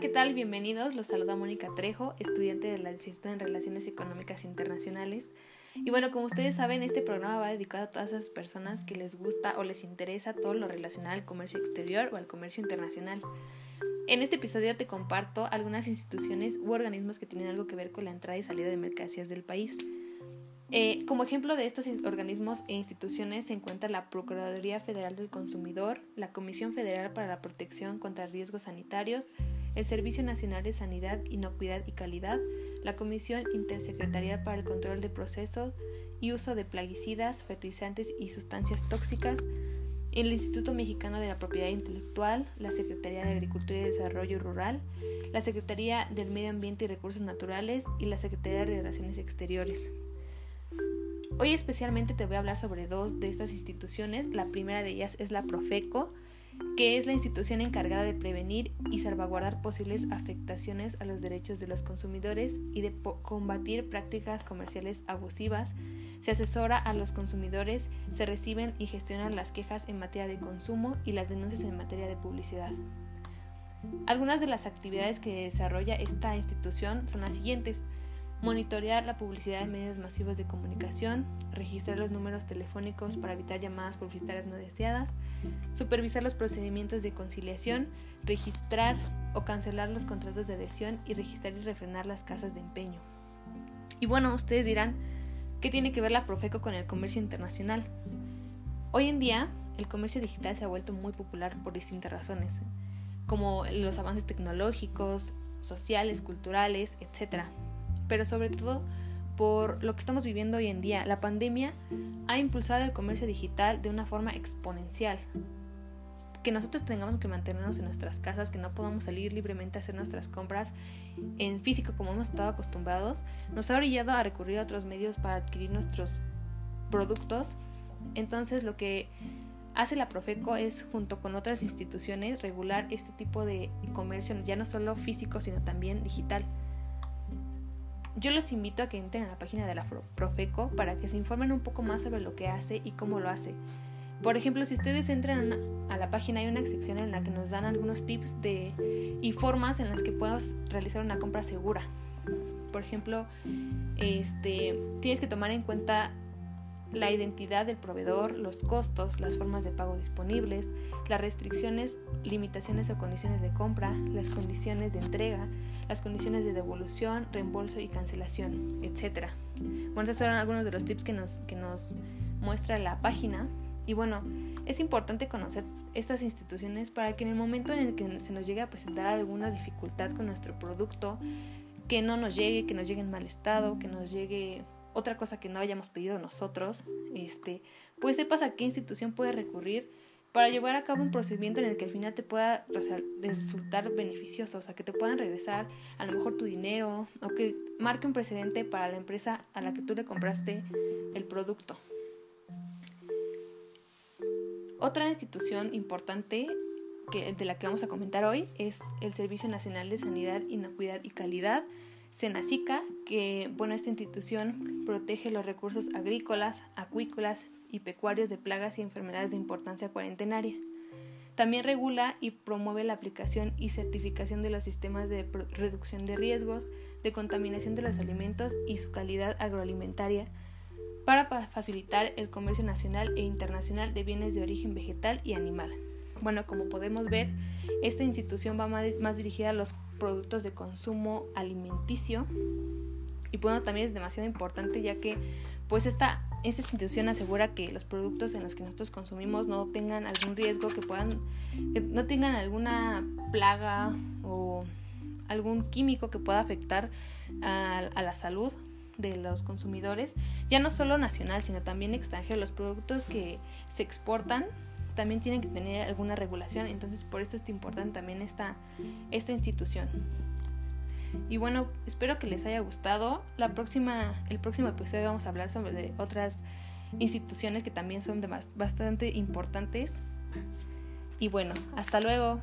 ¿qué tal? Bienvenidos. Los saluda Mónica Trejo, estudiante de la licenciatura en Relaciones Económicas Internacionales. Y bueno, como ustedes saben, este programa va dedicado a todas esas personas que les gusta o les interesa todo lo relacionado al comercio exterior o al comercio internacional. En este episodio te comparto algunas instituciones u organismos que tienen algo que ver con la entrada y salida de mercancías del país. Eh, como ejemplo de estos organismos e instituciones se encuentra la Procuraduría Federal del Consumidor, la Comisión Federal para la Protección contra Riesgos Sanitarios, el Servicio Nacional de Sanidad, Inocuidad y Calidad, la Comisión Intersecretarial para el Control de Procesos y Uso de Plaguicidas, Fertilizantes y Sustancias Tóxicas, el Instituto Mexicano de la Propiedad Intelectual, la Secretaría de Agricultura y Desarrollo Rural, la Secretaría del Medio Ambiente y Recursos Naturales y la Secretaría de Relaciones Exteriores. Hoy especialmente te voy a hablar sobre dos de estas instituciones. La primera de ellas es la Profeco, que es la institución encargada de prevenir y salvaguardar posibles afectaciones a los derechos de los consumidores y de combatir prácticas comerciales abusivas. Se asesora a los consumidores, se reciben y gestionan las quejas en materia de consumo y las denuncias en materia de publicidad. Algunas de las actividades que desarrolla esta institución son las siguientes monitorear la publicidad en medios masivos de comunicación, registrar los números telefónicos para evitar llamadas publicitarias no deseadas, supervisar los procedimientos de conciliación, registrar o cancelar los contratos de adhesión y registrar y refrenar las casas de empeño. Y bueno, ustedes dirán, ¿qué tiene que ver la Profeco con el comercio internacional? Hoy en día, el comercio digital se ha vuelto muy popular por distintas razones, como los avances tecnológicos, sociales, culturales, etc pero sobre todo por lo que estamos viviendo hoy en día. La pandemia ha impulsado el comercio digital de una forma exponencial. Que nosotros tengamos que mantenernos en nuestras casas, que no podamos salir libremente a hacer nuestras compras en físico como hemos estado acostumbrados, nos ha orillado a recurrir a otros medios para adquirir nuestros productos. Entonces lo que hace la Profeco es, junto con otras instituciones, regular este tipo de comercio, ya no solo físico, sino también digital. Yo los invito a que entren a la página de la Profeco para que se informen un poco más sobre lo que hace y cómo lo hace. Por ejemplo, si ustedes entran a la página hay una sección en la que nos dan algunos tips de, y formas en las que podemos realizar una compra segura. Por ejemplo, este, tienes que tomar en cuenta la identidad del proveedor, los costos, las formas de pago disponibles, las restricciones, limitaciones o condiciones de compra, las condiciones de entrega, las condiciones de devolución, reembolso y cancelación, etc. Bueno, estos son algunos de los tips que nos, que nos muestra la página. Y bueno, es importante conocer estas instituciones para que en el momento en el que se nos llegue a presentar alguna dificultad con nuestro producto, que no nos llegue, que nos llegue en mal estado, que nos llegue otra cosa que no hayamos pedido nosotros, este, pues sepas a qué institución puedes recurrir para llevar a cabo un procedimiento en el que al final te pueda resultar beneficioso, o sea, que te puedan regresar a lo mejor tu dinero o que marque un precedente para la empresa a la que tú le compraste el producto. Otra institución importante que, de la que vamos a comentar hoy es el Servicio Nacional de Sanidad, Inocuidad y Calidad, Senacica, que bueno, esta institución protege los recursos agrícolas, acuícolas y pecuarios de plagas y enfermedades de importancia cuarentenaria. También regula y promueve la aplicación y certificación de los sistemas de reducción de riesgos, de contaminación de los alimentos y su calidad agroalimentaria, para facilitar el comercio nacional e internacional de bienes de origen vegetal y animal. Bueno, como podemos ver, esta institución va más dirigida a los productos de consumo alimenticio y bueno, también es demasiado importante ya que pues esta, esta institución asegura que los productos en los que nosotros consumimos no tengan algún riesgo, que puedan, que no tengan alguna plaga o algún químico que pueda afectar a, a la salud de los consumidores, ya no solo nacional, sino también extranjero. Los productos que se exportan también tienen que tener alguna regulación, entonces por eso es importante también esta, esta institución. Y bueno, espero que les haya gustado. La próxima, el próximo episodio vamos a hablar sobre otras instituciones que también son bastante importantes. Y bueno, hasta luego.